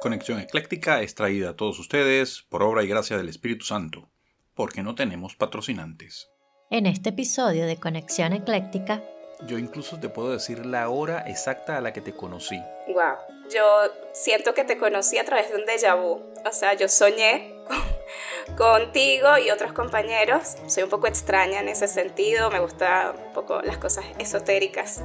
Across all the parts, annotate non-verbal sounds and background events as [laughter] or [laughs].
Conexión Ecléctica es traída a todos ustedes por obra y gracia del Espíritu Santo, porque no tenemos patrocinantes. En este episodio de Conexión Ecléctica, yo incluso te puedo decir la hora exacta a la que te conocí. Wow, yo siento que te conocí a través de un déjà vu. O sea, yo soñé [laughs] contigo y otros compañeros. Soy un poco extraña en ese sentido, me gustan un poco las cosas esotéricas.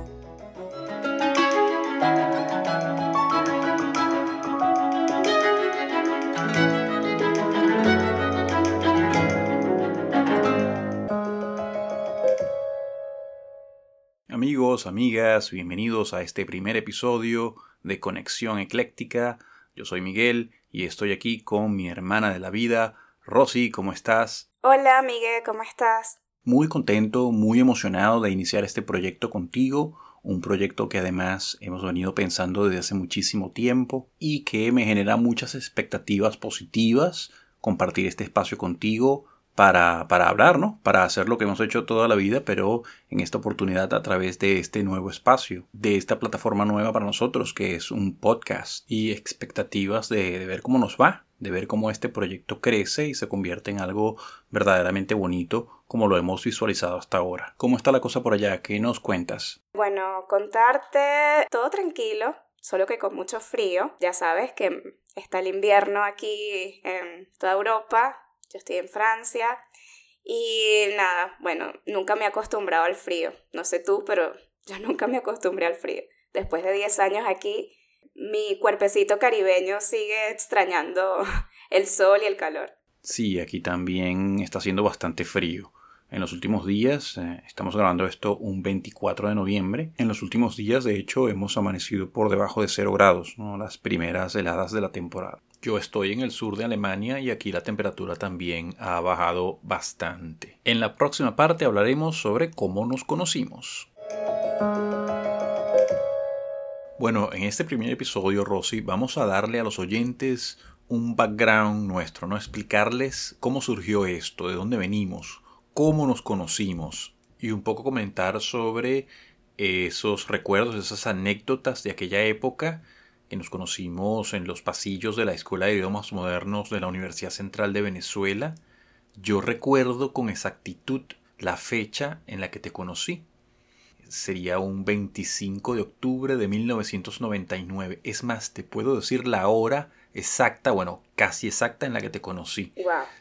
Amigos, amigas, bienvenidos a este primer episodio de Conexión Ecléctica. Yo soy Miguel y estoy aquí con mi hermana de la vida, Rosy, ¿cómo estás? Hola, Miguel, ¿cómo estás? Muy contento, muy emocionado de iniciar este proyecto contigo, un proyecto que además hemos venido pensando desde hace muchísimo tiempo y que me genera muchas expectativas positivas compartir este espacio contigo para, para hablar, ¿no? Para hacer lo que hemos hecho toda la vida, pero en esta oportunidad a través de este nuevo espacio, de esta plataforma nueva para nosotros, que es un podcast, y expectativas de, de ver cómo nos va, de ver cómo este proyecto crece y se convierte en algo verdaderamente bonito, como lo hemos visualizado hasta ahora. ¿Cómo está la cosa por allá? ¿Qué nos cuentas? Bueno, contarte todo tranquilo, solo que con mucho frío. Ya sabes que está el invierno aquí en toda Europa, yo estoy en Francia y nada, bueno, nunca me he acostumbrado al frío. No sé tú, pero yo [laughs] nunca me acostumbré al frío. Después de 10 años aquí, mi cuerpecito caribeño sigue extrañando [laughs] el sol y el calor. Sí, aquí también está haciendo bastante frío. En los últimos días, eh, estamos grabando esto un 24 de noviembre, en los últimos días de hecho hemos amanecido por debajo de 0 grados, las primeras heladas de la temporada. Yo estoy en el sur de Alemania y aquí la temperatura también ha bajado bastante. En la próxima parte hablaremos sobre cómo nos conocimos. Bueno, en este primer episodio, Rosy, vamos a darle a los oyentes un background nuestro, ¿no? Explicarles cómo surgió esto, de dónde venimos, cómo nos conocimos y un poco comentar sobre esos recuerdos, esas anécdotas de aquella época nos conocimos en los pasillos de la Escuela de Idiomas Modernos de la Universidad Central de Venezuela, yo recuerdo con exactitud la fecha en la que te conocí. Sería un 25 de octubre de 1999. Es más, te puedo decir la hora exacta, bueno, casi exacta en la que te conocí.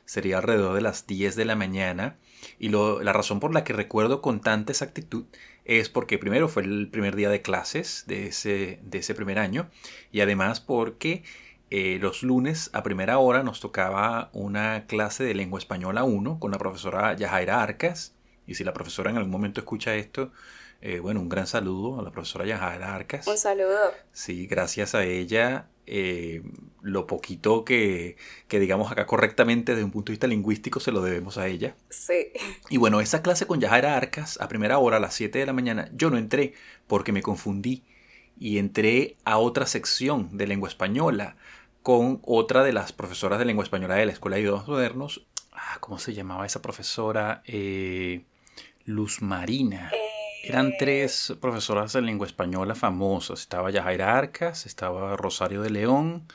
Sería alrededor de las 10 de la mañana. Y la razón por la que recuerdo con tanta exactitud es porque primero fue el primer día de clases de ese, de ese primer año y además porque eh, los lunes a primera hora nos tocaba una clase de lengua española 1 con la profesora Yajaira Arcas. Y si la profesora en algún momento escucha esto, eh, bueno, un gran saludo a la profesora Yajaira Arcas. Un saludo. Sí, gracias a ella eh, lo poquito que, que, digamos acá correctamente desde un punto de vista lingüístico se lo debemos a ella. Sí. Y bueno, esa clase con Yajaira Arcas a primera hora, a las 7 de la mañana, yo no entré porque me confundí y entré a otra sección de lengua española con otra de las profesoras de lengua española de la Escuela de Idiomas Modernos. Ah, ¿Cómo se llamaba esa profesora? Eh, Luz Marina. Eh, eran tres profesoras de lengua española famosas. Estaba Yajaira Arcas, estaba Rosario de León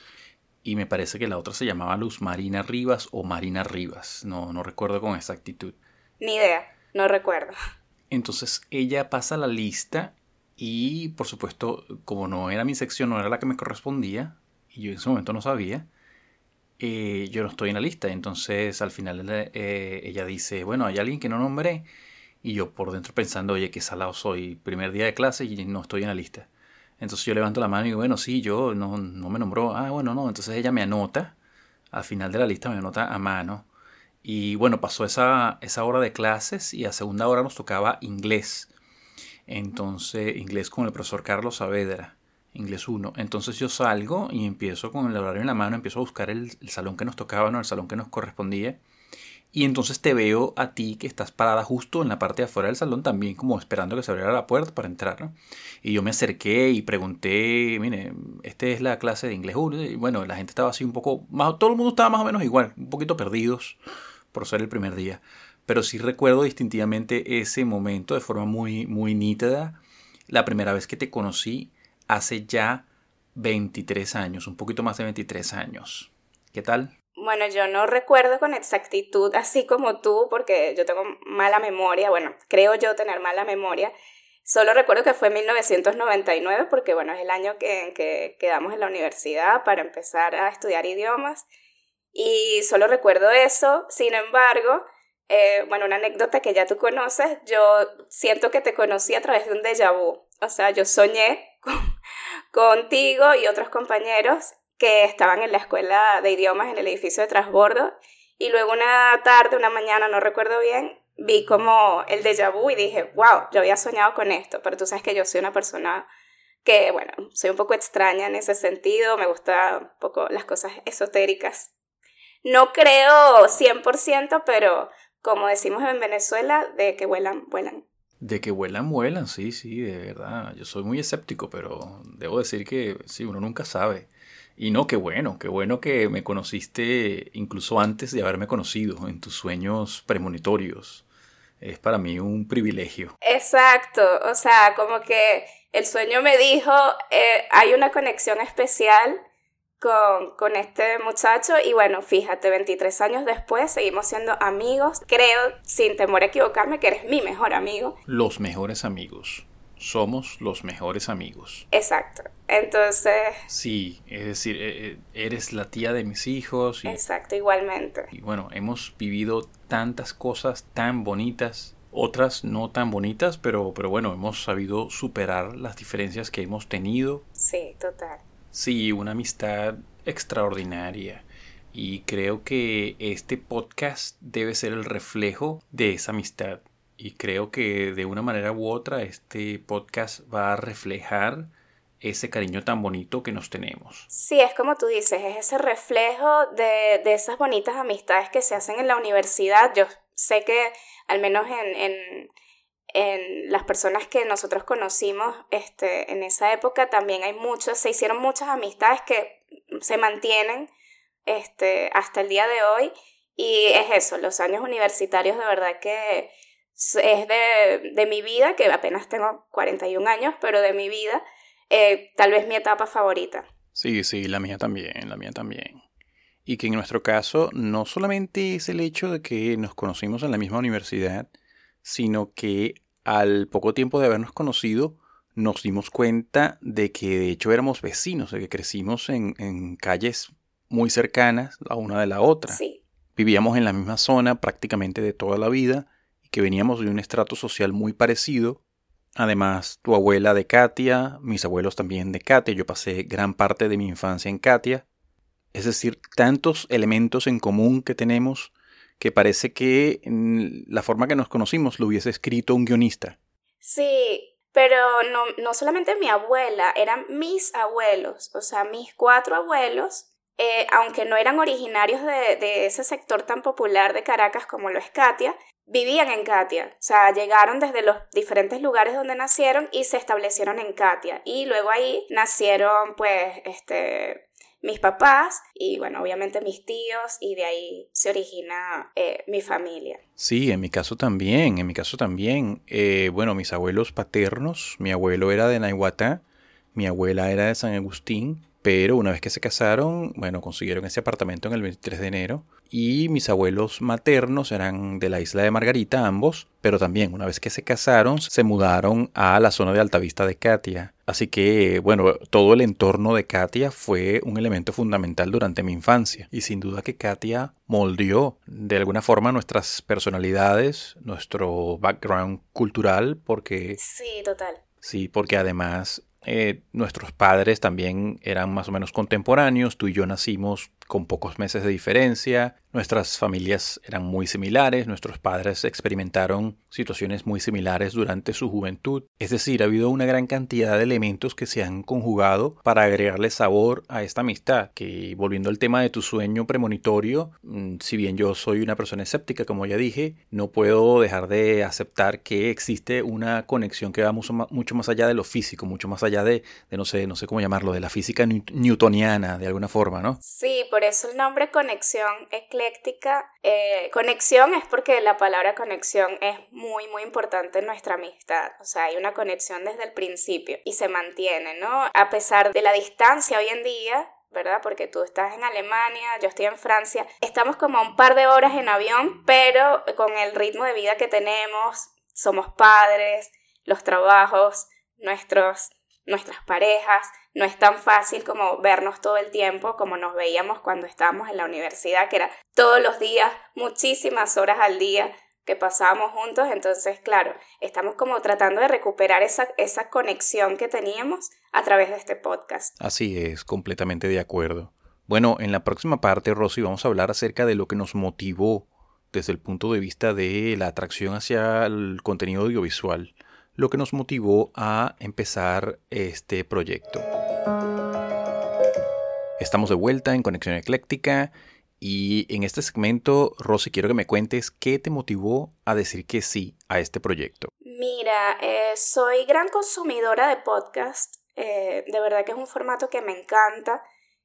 y me parece que la otra se llamaba Luz Marina Rivas o Marina Rivas. No, no recuerdo con exactitud. Ni idea, no recuerdo. Entonces ella pasa la lista y por supuesto, como no era mi sección, no era la que me correspondía, y yo en ese momento no sabía, eh, yo no estoy en la lista. Entonces al final eh, ella dice, bueno, hay alguien que no nombré. Y yo por dentro pensando, oye, qué salado soy, primer día de clase y no estoy en la lista. Entonces yo levanto la mano y digo, bueno, sí, yo no, no me nombró. Ah, bueno, no. Entonces ella me anota, al final de la lista me anota a mano. Y bueno, pasó esa, esa hora de clases y a segunda hora nos tocaba inglés. Entonces, inglés con el profesor Carlos Saavedra, inglés 1. Entonces yo salgo y empiezo con el horario en la mano, empiezo a buscar el, el salón que nos tocaba, ¿no? el salón que nos correspondía. Y entonces te veo a ti que estás parada justo en la parte de afuera del salón, también como esperando que se abriera la puerta para entrar. Y yo me acerqué y pregunté, mire, esta es la clase de inglés 1. Y bueno, la gente estaba así un poco, más, todo el mundo estaba más o menos igual, un poquito perdidos por ser el primer día. Pero sí recuerdo distintivamente ese momento de forma muy, muy nítida. La primera vez que te conocí hace ya 23 años, un poquito más de 23 años. ¿Qué tal? Bueno, yo no recuerdo con exactitud, así como tú, porque yo tengo mala memoria, bueno, creo yo tener mala memoria. Solo recuerdo que fue 1999, porque bueno, es el año que, que quedamos en la universidad para empezar a estudiar idiomas. Y solo recuerdo eso, sin embargo, eh, bueno, una anécdota que ya tú conoces, yo siento que te conocí a través de un déjà vu. O sea, yo soñé contigo y otros compañeros que estaban en la escuela de idiomas en el edificio de transbordo y luego una tarde, una mañana, no recuerdo bien, vi como el déjà vu y dije, wow, yo había soñado con esto, pero tú sabes que yo soy una persona que, bueno, soy un poco extraña en ese sentido, me gustan un poco las cosas esotéricas. No creo 100%, pero como decimos en Venezuela, de que vuelan, vuelan. De que vuelan, vuelan, sí, sí, de verdad. Yo soy muy escéptico, pero debo decir que sí, uno nunca sabe. Y no, qué bueno, qué bueno que me conociste incluso antes de haberme conocido en tus sueños premonitorios. Es para mí un privilegio. Exacto, o sea, como que el sueño me dijo, eh, hay una conexión especial con, con, este muchacho y bueno, fíjate, 23 años después seguimos siendo amigos. Creo, sin temor a equivocarme, que eres mi mejor amigo. Los mejores amigos. Somos los mejores amigos. Exacto. Entonces... Sí, es decir, e, e, eres la tía de mis hijos. Y, Exacto, igualmente. Y bueno, hemos vivido tantas cosas tan bonitas otras no tan bonitas, pero, pero bueno, hemos sabido superar las diferencias que hemos tenido. Sí, total. Sí, una amistad extraordinaria. Y creo que este podcast debe ser el reflejo de esa amistad. Y creo que de una manera u otra este podcast va a reflejar ese cariño tan bonito que nos tenemos. Sí, es como tú dices, es ese reflejo de, de esas bonitas amistades que se hacen en la universidad. Yo sé que al menos en, en en las personas que nosotros conocimos este, en esa época también hay muchos, se hicieron muchas amistades que se mantienen este, hasta el día de hoy y es eso, los años universitarios de verdad que es de, de mi vida, que apenas tengo 41 años, pero de mi vida, eh, tal vez mi etapa favorita. Sí, sí, la mía también, la mía también. Y que en nuestro caso no solamente es el hecho de que nos conocimos en la misma universidad, sino que al poco tiempo de habernos conocido nos dimos cuenta de que de hecho éramos vecinos, de que crecimos en, calles muy cercanas la una de la otra. Vivíamos en la misma zona prácticamente de toda la vida que veníamos de un estrato social muy parecido. Además, tu abuela de Katia, mis abuelos también de Katia, yo pasé gran parte de mi infancia en Katia. Es decir, tantos elementos en común que tenemos que parece que la forma que nos conocimos lo hubiese escrito un guionista. Sí, pero no, no solamente mi abuela, eran mis abuelos, o sea, mis cuatro abuelos, eh, aunque no eran originarios de, de, ese sector tan popular de Caracas como lo es Katia, vivían en Katia, o sea, llegaron desde los diferentes lugares donde nacieron y se establecieron en Katia. Y luego ahí nacieron, pues, este, mis papás y bueno, obviamente mis tíos y de ahí se origina eh, mi familia. Sí, en mi caso también, en mi caso también. Eh, bueno, mis abuelos paternos, mi abuelo era de Nahuatá, mi abuela era de San Agustín, pero una vez que se casaron, bueno, consiguieron ese apartamento en el 23 de enero y mis abuelos maternos eran de la isla de Margarita ambos, pero también una vez que se casaron se mudaron a la zona de Altavista de Katia. Así que, bueno, todo el entorno de Katia fue un elemento fundamental durante mi infancia y sin duda que Katia moldeó de alguna forma nuestras personalidades, nuestro background cultural, porque... Sí, total. Sí, porque además eh, nuestros padres también eran más o menos contemporáneos, tú y yo nacimos con pocos meses de diferencia, nuestras familias eran muy similares, nuestros padres experimentaron situaciones muy similares durante su juventud, es decir, ha habido una gran cantidad de elementos que se han conjugado para agregarle sabor a esta amistad, que volviendo al tema de tu sueño premonitorio, mm, si bien yo soy una persona escéptica, como ya dije, no puedo dejar de aceptar que existe una conexión que va mucho más allá de lo físico, mucho más allá de, no sé, no sé cómo llamarlo, de la física newtoniana, de alguna forma, ¿no? Sí, por eso el nombre conexión ecléctica. Eh, conexión es porque la palabra conexión es muy, muy importante en nuestra amistad. O sea, hay una conexión desde el principio y se mantiene, ¿no? A pesar de la distancia hoy en día, ¿verdad? Porque tú estás en Alemania, yo estoy en Francia. Estamos como a un par de horas en avión, pero con el ritmo de vida que tenemos, somos padres, los trabajos, nuestros, nuestras parejas, no es tan fácil como vernos todo el tiempo como nos veíamos cuando estábamos en la universidad, que era todos los días, muchísimas horas al día que pasábamos juntos, entonces claro, estamos como tratando de recuperar esa, esa conexión que teníamos a través de este podcast. Así es, completamente de acuerdo. Bueno, en la próxima parte, Rosy, vamos a hablar acerca de lo que nos motivó desde el punto de vista de la atracción hacia el contenido audiovisual, lo que nos motivó a empezar este proyecto. Estamos de vuelta en Conexión Ecléctica y en este segmento, Rosy, quiero que me cuentes qué te motivó a decir que sí a este proyecto. Mira, eh, soy gran consumidora de podcast. Eh, de verdad que es un formato que me encanta.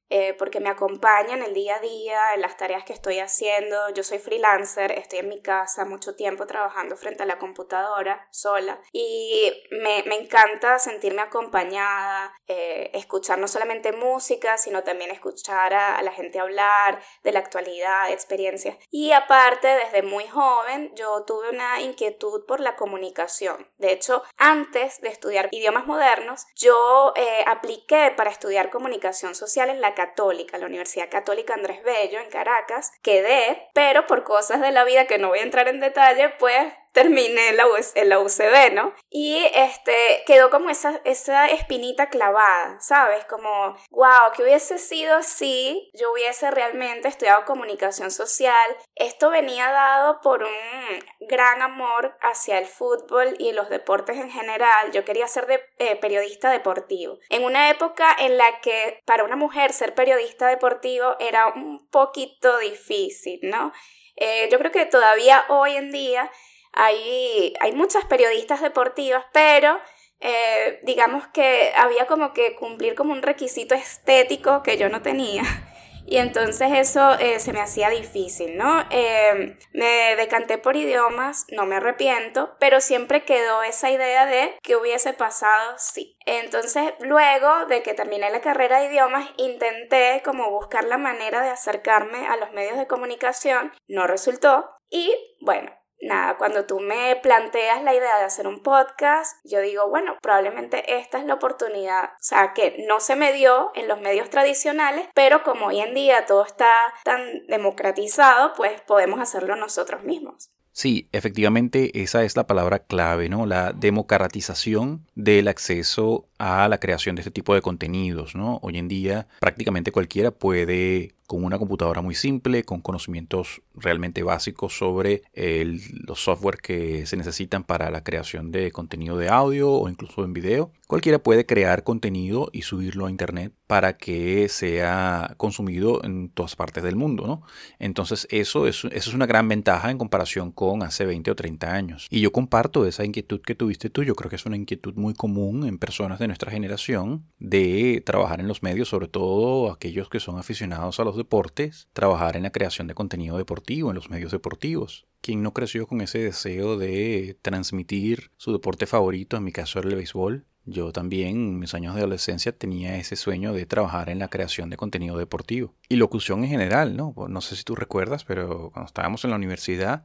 Eh, porque me acompaña en el día a día, en las tareas que estoy haciendo. Yo soy freelancer, estoy en mi casa mucho tiempo trabajando frente a la computadora sola y me, me encanta sentirme acompañada, eh, escuchar no solamente música, sino también escuchar a, a, la gente hablar de la actualidad, de experiencias. Y aparte, desde muy joven, yo tuve una inquietud por la comunicación. De hecho, antes de estudiar idiomas modernos, yo eh, apliqué para estudiar comunicación social en la Católica, la Universidad Católica Andrés Bello en Caracas, quedé, pero por cosas de la vida que no voy a entrar en detalle, pues terminé la, la UCB, ¿no? Y este, quedó como esa, esa espinita clavada, ¿sabes? Como, wow, que hubiese sido si yo hubiese realmente estudiado comunicación social. Esto venía dado por un gran amor hacia el fútbol y los deportes en general. Yo quería ser de, eh, periodista deportivo. En una época en la que para una mujer ser periodista deportivo era un poquito difícil, ¿no? Eh, yo creo que todavía hoy en día hay, hay muchas periodistas deportivas, pero eh, digamos que había como que cumplir como un requisito estético que yo no tenía. [laughs] Y entonces eso eh, se me hacía difícil, ¿no? Eh, me decanté por idiomas, no me arrepiento, pero siempre quedó esa idea de que hubiese pasado sí. Entonces luego de que terminé la carrera de idiomas, intenté como buscar la manera de acercarme a los medios de comunicación, no resultó. Y bueno, nada, cuando tú me planteas la idea de hacer un podcast, yo digo, bueno, probablemente esta es la oportunidad, o sea, que no se me dio en los medios tradicionales, pero como hoy en día todo está tan democratizado, pues podemos hacerlo nosotros mismos. Sí, efectivamente esa es la palabra clave, ¿no? La democratización del acceso a la creación de este tipo de contenidos, ¿no? Hoy en día prácticamente cualquiera puede con una computadora muy simple, con conocimientos realmente básicos sobre los software que se necesitan para la creación de contenido de audio o incluso en video. Cualquiera puede crear contenido y subirlo a internet para que sea consumido en todas partes del mundo, ¿no? Entonces eso es, eso es una gran ventaja en comparación con hace 20 o 30 años. Y yo comparto esa inquietud que tuviste tú, yo creo que es una inquietud muy común en personas de nuestra generación de trabajar en los medios, sobre todo aquellos que son aficionados a los deportes, trabajar en la creación de contenido deportivo, en los medios deportivos. ¿Quién no creció con ese deseo de transmitir su deporte favorito? En mi caso era el béisbol. Yo también en mis años de adolescencia tenía ese sueño de trabajar en la creación de contenido deportivo. Y locución en general, ¿no? No sé si tú recuerdas, pero cuando estábamos en la universidad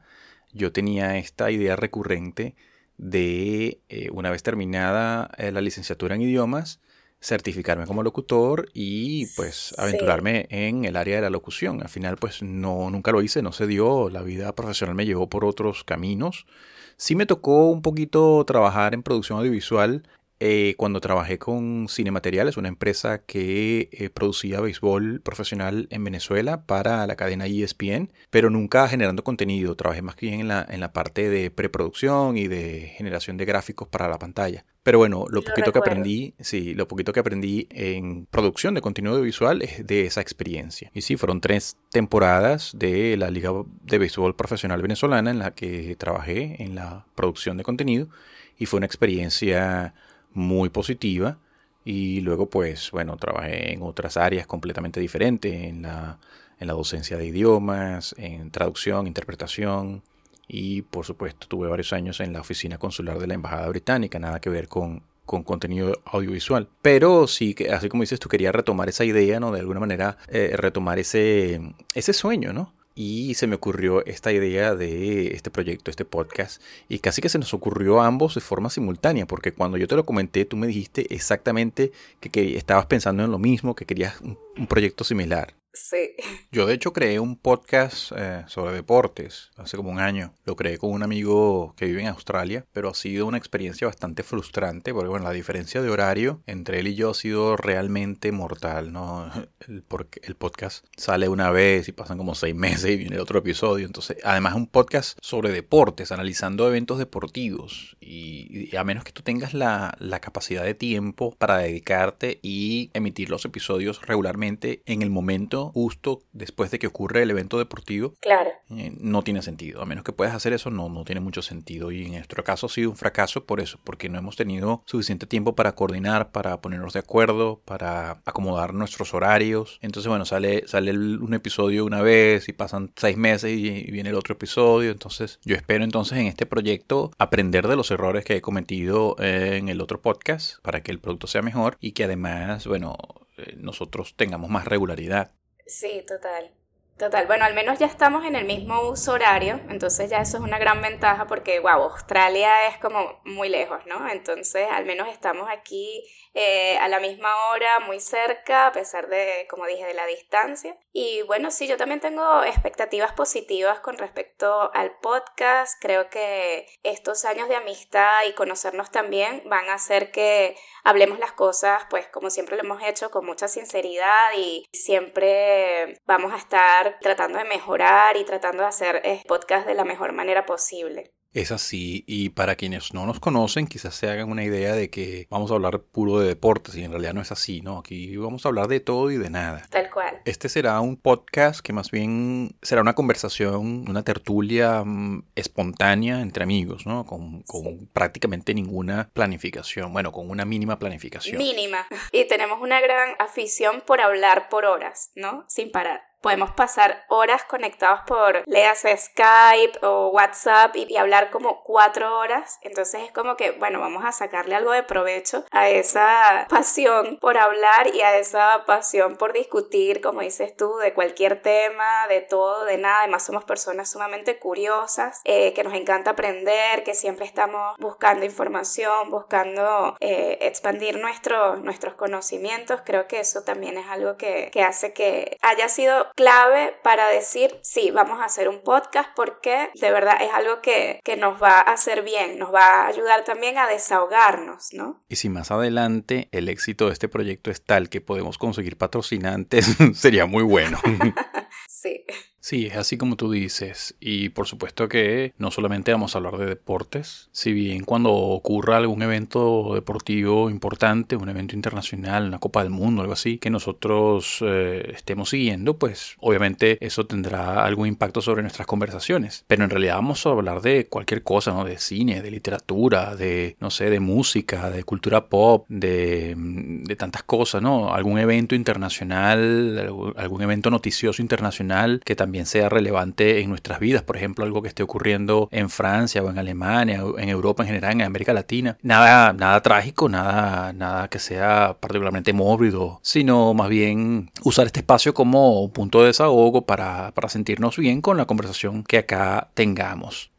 yo tenía esta idea recurrente de, eh, una vez terminada eh, la licenciatura en idiomas, certificarme como locutor y pues aventurarme en el área de la locución. Al final pues no, nunca lo hice, no se dio, la vida profesional me llevó por otros caminos. Sí me tocó un poquito trabajar en producción audiovisual eh, cuando trabajé con Cinemateriales, una empresa que eh, producía béisbol profesional en Venezuela para la cadena ESPN, pero nunca generando contenido. Trabajé más bien en la, en la parte de preproducción y de generación de gráficos para la pantalla. Pero bueno, lo, poquito que aprendí, sí, lo poquito que aprendí en producción de contenido audiovisual es de esa experiencia. Y sí, fueron tres temporadas de la Liga de Béisbol Profesional Venezolana en la que trabajé en la producción de contenido y fue una experiencia muy positiva y luego pues bueno, trabajé en otras áreas completamente diferentes, en la, en la docencia de idiomas, en traducción, interpretación y por supuesto tuve varios años en la oficina consular de la Embajada Británica, nada que ver con con contenido audiovisual. Pero sí, que así como dices, tú querías retomar esa idea, ¿no? De alguna manera, eh, retomar ese, ese sueño, ¿no? Y se me ocurrió esta idea de este proyecto, este podcast, y casi que se nos ocurrió a ambos de forma simultánea, porque cuando yo te lo comenté, tú me dijiste exactamente que, que estabas pensando en lo mismo, que querías un proyecto similar. Sí. Yo de hecho creé un podcast eh, sobre deportes hace como un año. Lo creé con un amigo que vive en Australia, pero ha sido una experiencia bastante frustrante porque bueno, la diferencia de horario entre él y yo ha sido realmente mortal, ¿no? [laughs] El, porque el podcast sale una vez y pasan como seis meses y viene otro episodio. Entonces, además es un podcast sobre deportes, analizando eventos deportivos. Y, a menos que tú tengas la, la capacidad de tiempo para dedicarte y emitir los episodios regularmente en el momento justo después de que ocurre el evento deportivo, claro. Eh, no tiene sentido. A menos que puedas hacer eso, no, no tiene mucho sentido. Y en nuestro caso ha sido un fracaso por eso, porque no hemos tenido suficiente tiempo para coordinar, para ponernos de acuerdo, para acomodar nuestros horarios. Entonces, bueno, sale, sale un episodio una vez y pasan seis meses y, viene el otro episodio. Entonces, yo espero entonces en este proyecto aprender de los errores que he cometido en el otro podcast para que el producto sea mejor y que además, bueno, eh, nosotros tengamos más regularidad. Sí, total. Total, bueno, al menos ya estamos en el mismo uso horario, entonces ya eso es una gran ventaja porque, wow, Australia es como muy lejos, ¿no? Entonces, al menos estamos aquí eh, a la misma hora, muy cerca, a pesar de, como dije, de la distancia. Y bueno, sí, yo también tengo expectativas positivas con respecto al podcast. Creo que estos años de amistad y conocernos también van a hacer que hablemos las cosas, pues como siempre lo hemos hecho, con mucha sinceridad y siempre vamos a estar tratando de mejorar y tratando de hacer eh, podcast de la mejor manera posible. Es así, y para quienes no nos conocen, quizás se hagan una idea de que vamos a hablar puro de deportes, y en realidad no es así, ¿no? Aquí vamos a hablar de todo y de nada. Tal cual. Este será un podcast que más bien será una conversación, una tertulia mm, espontánea entre amigos, ¿no? Con, con prácticamente ninguna planificación, bueno, con una mínima planificación. Mínima. Y tenemos una gran afición por hablar por horas, ¿no? Sin parar podemos pasar horas conectados por, Skype o WhatsApp y, hablar como cuatro horas. Entonces es como que, bueno, vamos a sacarle algo de provecho a esa pasión por hablar y a esa pasión por discutir, como dices tú, de cualquier tema, de todo, de nada. Además somos personas sumamente curiosas, eh, que nos encanta aprender, que siempre estamos buscando información, buscando eh, expandir nuestro, nuestros conocimientos. Creo que eso también es algo que, que hace que haya sido clave para decir, sí, vamos a hacer un podcast porque de verdad es algo que, que nos va a hacer bien, nos va a ayudar también a desahogarnos, ¿no? Y si más adelante el éxito de este proyecto es tal que podemos conseguir patrocinantes, [laughs] sería muy bueno. [laughs] sí. Sí, es así como tú dices. Y por supuesto que no solamente vamos a hablar de deportes, si bien cuando ocurra algún evento deportivo importante, un evento internacional, una Copa del Mundo, algo así, que nosotros eh, estemos siguiendo, pues obviamente eso tendrá algún impacto sobre nuestras conversaciones. Pero en realidad vamos a hablar de cualquier cosa, ¿no? De cine, de literatura, de, no sé, de música, de cultura pop, de, de tantas cosas, ¿no? Algún evento internacional, algún evento noticioso internacional que también sea relevante en nuestras vidas, por ejemplo, algo que esté ocurriendo en Francia o en Alemania o en Europa en general, en América Latina. Nada, nada trágico, nada, nada que sea particularmente mórbido, sino más bien usar este espacio como punto de desahogo para, para sentirnos bien con la conversación que acá tengamos.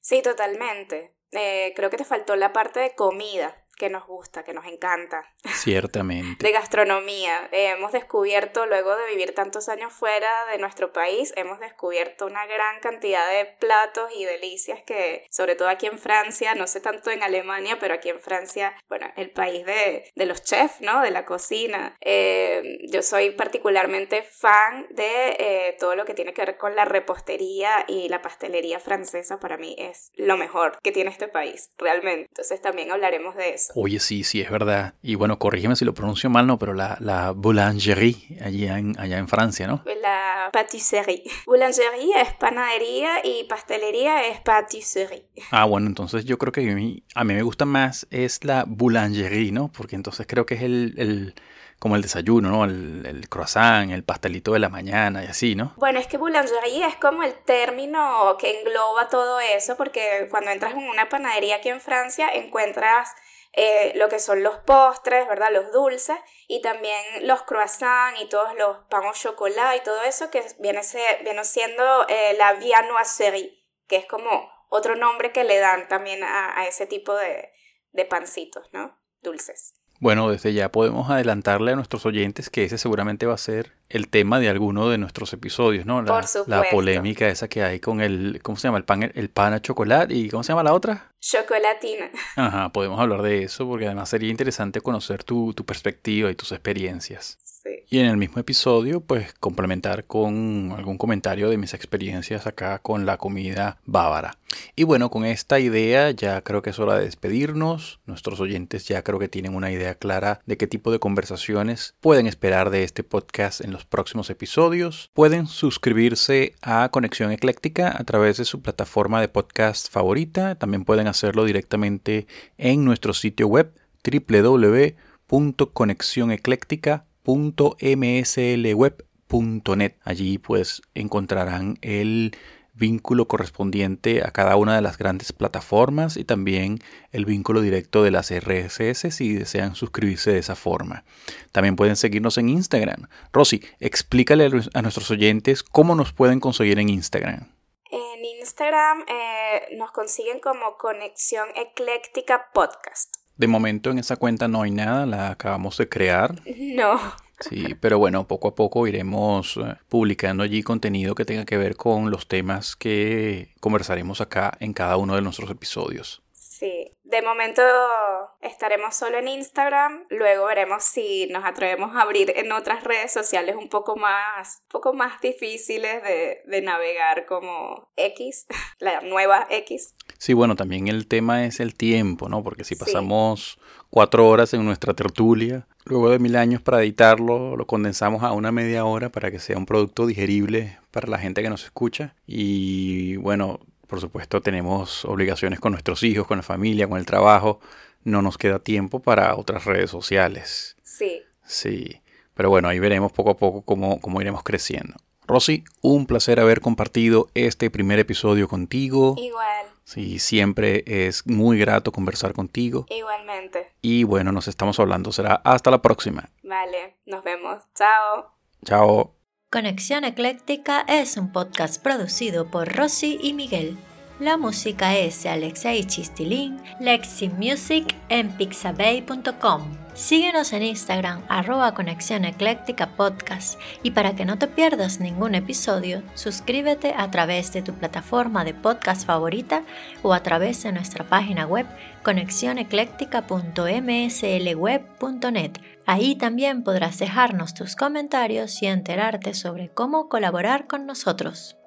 Sí, totalmente. Eh, creo que te faltó la parte de comida que nos gusta, que nos encanta. [laughs] Ciertamente. de gastronomía. hemos descubierto, luego de vivir tantos años fuera de nuestro país, hemos descubierto una gran cantidad de platos y delicias que, sobre todo aquí en Francia, no sé tanto en Alemania, pero aquí en Francia, bueno, el país de, de los chefs, ¿no? De la cocina. Eh, yo soy particularmente fan de eh, todo lo que tiene que ver con la repostería y la pastelería francesa. Para mí es lo mejor que tiene este país, realmente. Entonces también hablaremos de eso eso. Oye, sí, sí, es verdad. Y bueno, corrígeme si lo pronuncio mal, no, pero la, la boulangerie allá en, allá en Francia, ¿no? La pâtisserie. Boulangerie es panadería y pastelería es pâtisserie. Ah, bueno, entonces yo creo que a mí, a mí me gusta más es la boulangerie, ¿no? Porque entonces creo que es el, el como el desayuno, ¿no? El, el, croissant, el pastelito de la mañana y así, ¿no? Bueno, es que boulangerie es como el término que engloba todo eso, porque cuando entras en una panadería aquí en Francia encuentras eh, lo que son los postres, ¿verdad? Los dulces y también los croissants y todos los pan au chocolat y todo eso que viene, viene siendo eh, la viennoiserie, que es como otro nombre que le dan también a, a ese tipo de, de pancitos, ¿no? Dulces. Bueno, desde ya podemos adelantarle a nuestros oyentes que ese seguramente va a ser el tema de alguno de nuestros episodios, ¿no? La, la polémica esa que hay con el, ¿cómo se llama? El pan, el pan a chocolate y ¿cómo se llama la otra? Chocolatina. Ajá, podemos hablar de eso porque además sería interesante conocer tu, tu perspectiva y tus experiencias. Sí. Y en el mismo episodio, pues complementar con algún comentario de mis experiencias acá con la comida bávara. Y bueno, con esta idea ya creo que es hora de despedirnos. Nuestros oyentes ya creo que tienen una idea clara de qué tipo de conversaciones pueden esperar de este podcast en los próximos episodios. Pueden suscribirse a Conexión Ecléctica a través de su plataforma de podcast favorita. También pueden hacerlo directamente en nuestro sitio web www.conexionecléctica.mslweb.net. Allí pues encontrarán el vínculo correspondiente a cada una de las grandes plataformas y también el vínculo directo de las RSS si desean suscribirse de esa forma. También pueden seguirnos en Instagram. Rosy, explícale a nuestros oyentes cómo nos pueden conseguir en Instagram. En Instagram eh, nos consiguen como Conexión Ecléctica Podcast. De momento en esa cuenta no hay nada, la acabamos de crear. [laughs] No. Sí, pero bueno, poco a poco iremos eh, publicando allí contenido que tenga que ver con los temas que conversaremos acá en cada uno de nuestros episodios. Sí, de momento estaremos solo en Instagram, luego veremos si nos atrevemos a abrir en otras redes sociales un poco más, poco más difíciles de, de navegar como X, [laughs] la nueva X. Sí, bueno, también el tema es el tiempo, ¿no? Porque si pasamos cuatro horas en nuestra tertulia, luego de mil años para editarlo, lo condensamos a una media hora para que sea un producto digerible para la gente que nos escucha. Y bueno, por supuesto tenemos obligaciones con nuestros hijos, con la familia, con el trabajo. No nos queda tiempo para otras redes sociales. Sí. Sí. Pero bueno, ahí veremos poco a poco cómo, cómo iremos creciendo. Rosy, un placer haber compartido este primer episodio contigo. Igual. Sí, siempre es muy grato conversar contigo. Igualmente. Y bueno, nos estamos hablando. Será hasta la próxima. Vale, nos vemos. Chao. Chao. Conexión Ecléctica es un podcast producido por Rosy y Miguel. La música es de Alexei Chistilín, Lexi Music en pixabay.com. Síguenos en Instagram, arroba Conexión Ecléctica Podcast. Y para que no te pierdas ningún episodio, suscríbete a través de tu plataforma de podcast favorita o a través de nuestra página web conexionecléctica.mslweb.net. Ahí también podrás dejarnos tus comentarios y enterarte sobre cómo colaborar con nosotros.